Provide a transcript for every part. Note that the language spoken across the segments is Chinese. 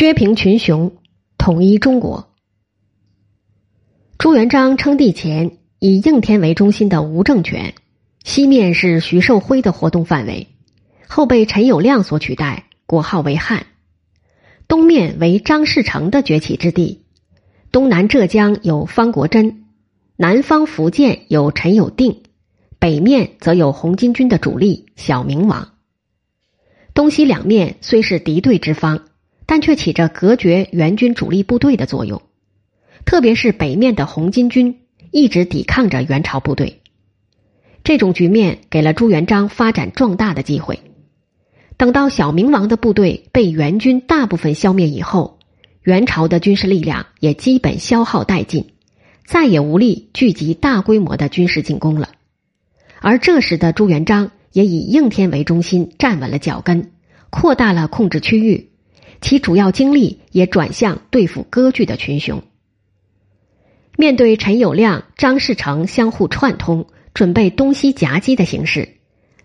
削平群雄，统一中国。朱元璋称帝前，以应天为中心的吴政权，西面是徐寿辉的活动范围，后被陈友谅所取代，国号为汉；东面为张士诚的崛起之地，东南浙江有方国珍，南方福建有陈友定，北面则有红巾军的主力小明王。东西两面虽是敌对之方。但却起着隔绝援军主力部队的作用，特别是北面的红巾军一直抵抗着元朝部队，这种局面给了朱元璋发展壮大的机会。等到小明王的部队被元军大部分消灭以后，元朝的军事力量也基本消耗殆尽，再也无力聚集大规模的军事进攻了。而这时的朱元璋也以应天为中心站稳了脚跟，扩大了控制区域。其主要精力也转向对付割据的群雄。面对陈友谅、张士诚相互串通，准备东西夹击的形势，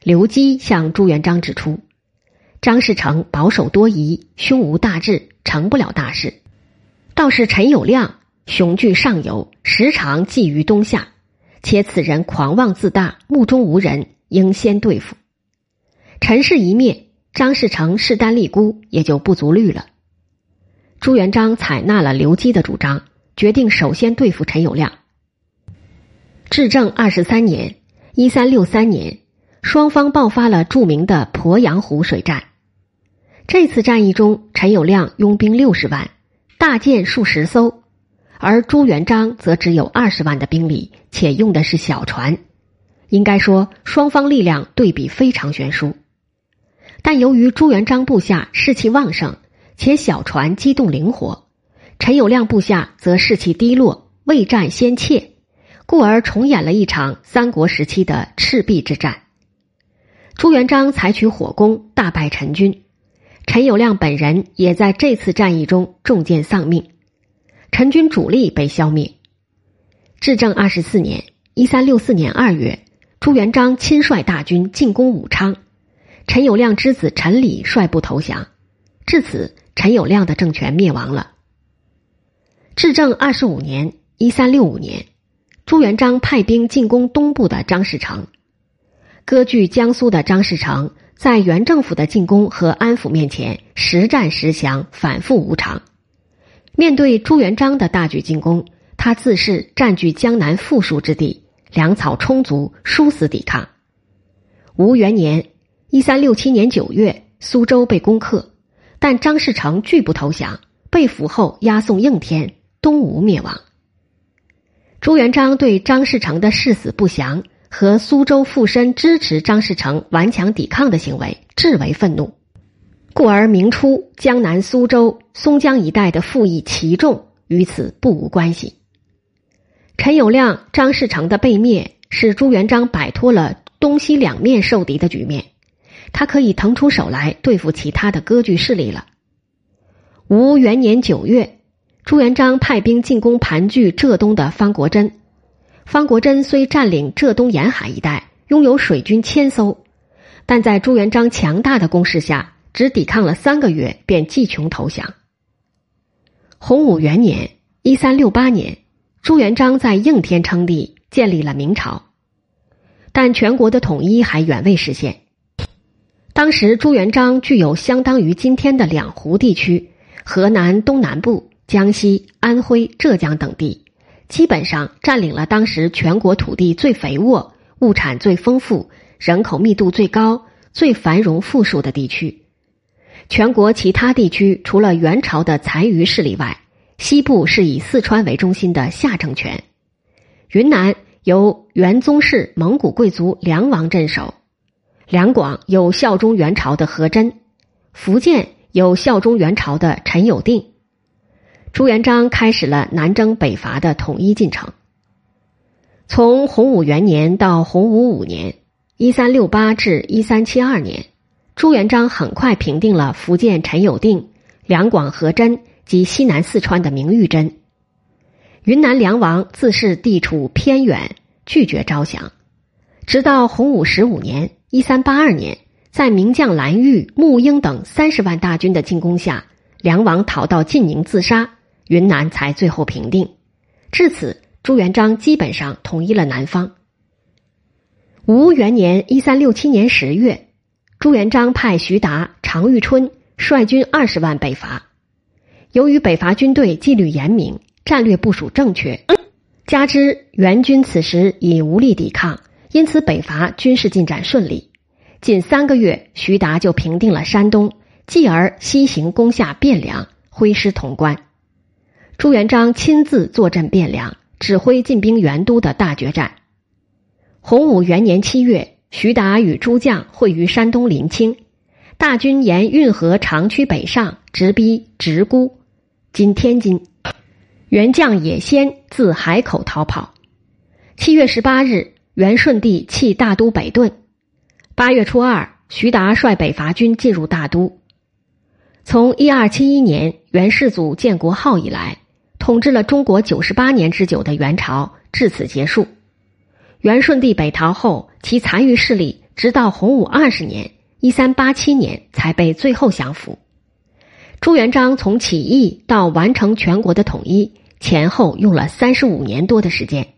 刘基向朱元璋指出：张士诚保守多疑，胸无大志，成不了大事；倒是陈友谅雄踞上游，时常觊觎东夏，且此人狂妄自大，目中无人，应先对付。陈氏一灭。张士诚势单力孤，也就不足虑了。朱元璋采纳了刘基的主张，决定首先对付陈友谅。至正二十三年（一三六三年），双方爆发了著名的鄱阳湖水战。这次战役中，陈友谅拥兵六十万，大舰数十艘，而朱元璋则只有二十万的兵力，且用的是小船。应该说，双方力量对比非常悬殊。但由于朱元璋部下士气旺盛，且小船机动灵活，陈友谅部下则士气低落，未战先怯，故而重演了一场三国时期的赤壁之战。朱元璋采取火攻，大败陈军，陈友谅本人也在这次战役中中箭丧命，陈军主力被消灭。至正二十四年（一三六四年二月），朱元璋亲率大军进攻武昌。陈友谅之子陈礼率部投降，至此，陈友谅的政权灭亡了。至正二十五年（一三六五年），朱元璋派兵进攻东部的张士诚，割据江苏的张士诚在原政府的进攻和安抚面前，时战时降，反复无常。面对朱元璋的大举进攻，他自恃占据江南富庶之地，粮草充足，殊死抵抗。吴元年。一三六七年九月，苏州被攻克，但张士诚拒不投降，被俘后押送应天，东吴灭亡。朱元璋对张士诚的誓死不降和苏州附身支持张士诚顽强抵抗的行为至为愤怒，故而明初江南苏州、松江一带的赋役奇众与此不无关系。陈友谅、张士诚的被灭，使朱元璋摆脱了东西两面受敌的局面。他可以腾出手来对付其他的割据势力了。吴元年九月，朱元璋派兵进攻盘踞浙东的方国珍。方国珍虽占领浙东沿海一带，拥有水军千艘，但在朱元璋强大的攻势下，只抵抗了三个月便弃穷投降。洪武元年（一三六八年），朱元璋在应天称帝，建立了明朝，但全国的统一还远未实现。当时朱元璋具有相当于今天的两湖地区，河南东南部、江西、安徽、浙江等地，基本上占领了当时全国土地最肥沃、物产最丰富、人口密度最高、最繁荣富庶的地区。全国其他地区除了元朝的残余势力外，西部是以四川为中心的夏政权，云南由元宗室蒙古贵族梁王镇守。两广有效忠元朝的何真，福建有效忠元朝的陈友定。朱元璋开始了南征北伐的统一进程。从洪武元年到洪武五年（一三六八至一三七二年），朱元璋很快平定了福建陈友定、两广何真及西南四川的明玉珍。云南梁王自恃地处偏远，拒绝招降，直到洪武十五年。一三八二年，在名将蓝玉、穆英等三十万大军的进攻下，梁王逃到晋宁自杀，云南才最后平定。至此，朱元璋基本上统一了南方。吴元年（一三六七年）十月，朱元璋派徐达、常遇春率军二十万北伐。由于北伐军队纪律严明，战略部署正确，加之元军此时已无力抵抗，因此北伐军事进展顺利。仅三个月，徐达就平定了山东。继而西行攻下汴梁，挥师潼关。朱元璋亲自坐镇汴梁，指挥进兵元都的大决战。洪武元年七月，徐达与诸将会于山东临清，大军沿运河长驱北上，直逼直沽（今天津）。元将野先自海口逃跑。七月十八日，元顺帝弃大都北遁。八月初二，徐达率北伐军进入大都。从一二七一年元世祖建国号以来，统治了中国九十八年之久的元朝至此结束。元顺帝北逃后，其残余势力直到洪武二十年（一三八七年）才被最后降服。朱元璋从起义到完成全国的统一，前后用了三十五年多的时间。